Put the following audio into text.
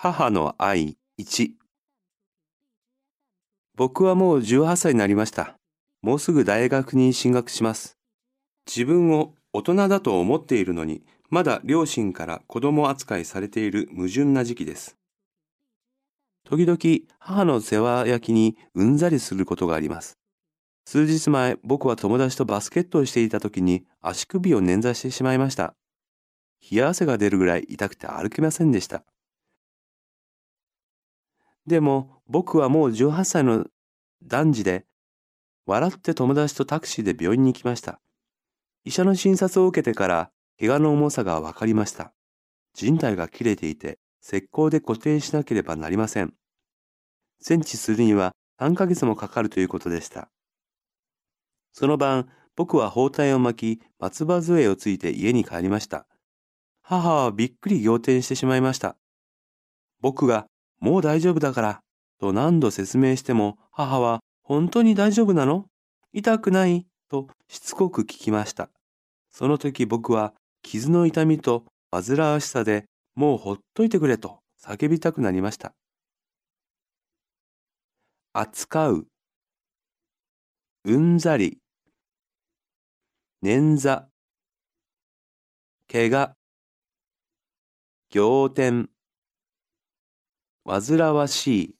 母の愛1僕はもう18歳になりました。もうすぐ大学に進学します。自分を大人だと思っているのに、まだ両親から子供扱いされている矛盾な時期です。時々母の世話焼きにうんざりすることがあります。数日前、僕は友達とバスケットをしていた時に足首を捻挫してしまいました。冷や汗が出るぐらい痛くて歩けませんでした。でも僕はもう18歳の男児で、笑って友達とタクシーで病院に行きました。医者の診察を受けてから、怪我の重さが分かりました。人体が切れていて、石膏で固定しなければなりません。全治するには3ヶ月もかかるということでした。その晩、僕は包帯を巻き、松葉杖をついて家に帰りました。母はびっくり仰天してしまいました。僕が、もう大丈夫だから、と何度説明しても、母は、本当に大丈夫なの？痛くない？としつこく聞きました。その時僕は、傷の痛みと煩わしさでもうほっといてくれと叫びたくなりました。扱う、うんざり、捻挫、怪我、仰天、煩わしい、